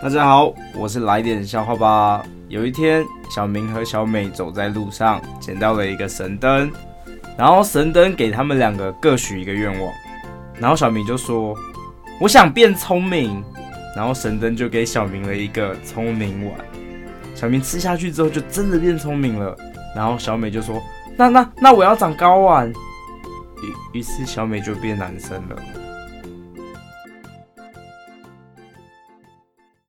大家好，我是来点笑话吧。有一天，小明和小美走在路上，捡到了一个神灯，然后神灯给他们两个各许一个愿望。然后小明就说：“我想变聪明。”然后神灯就给小明了一个聪明丸。小明吃下去之后，就真的变聪明了。然后小美就说：“那那那我要长高啊！”于于是小美就变男生了。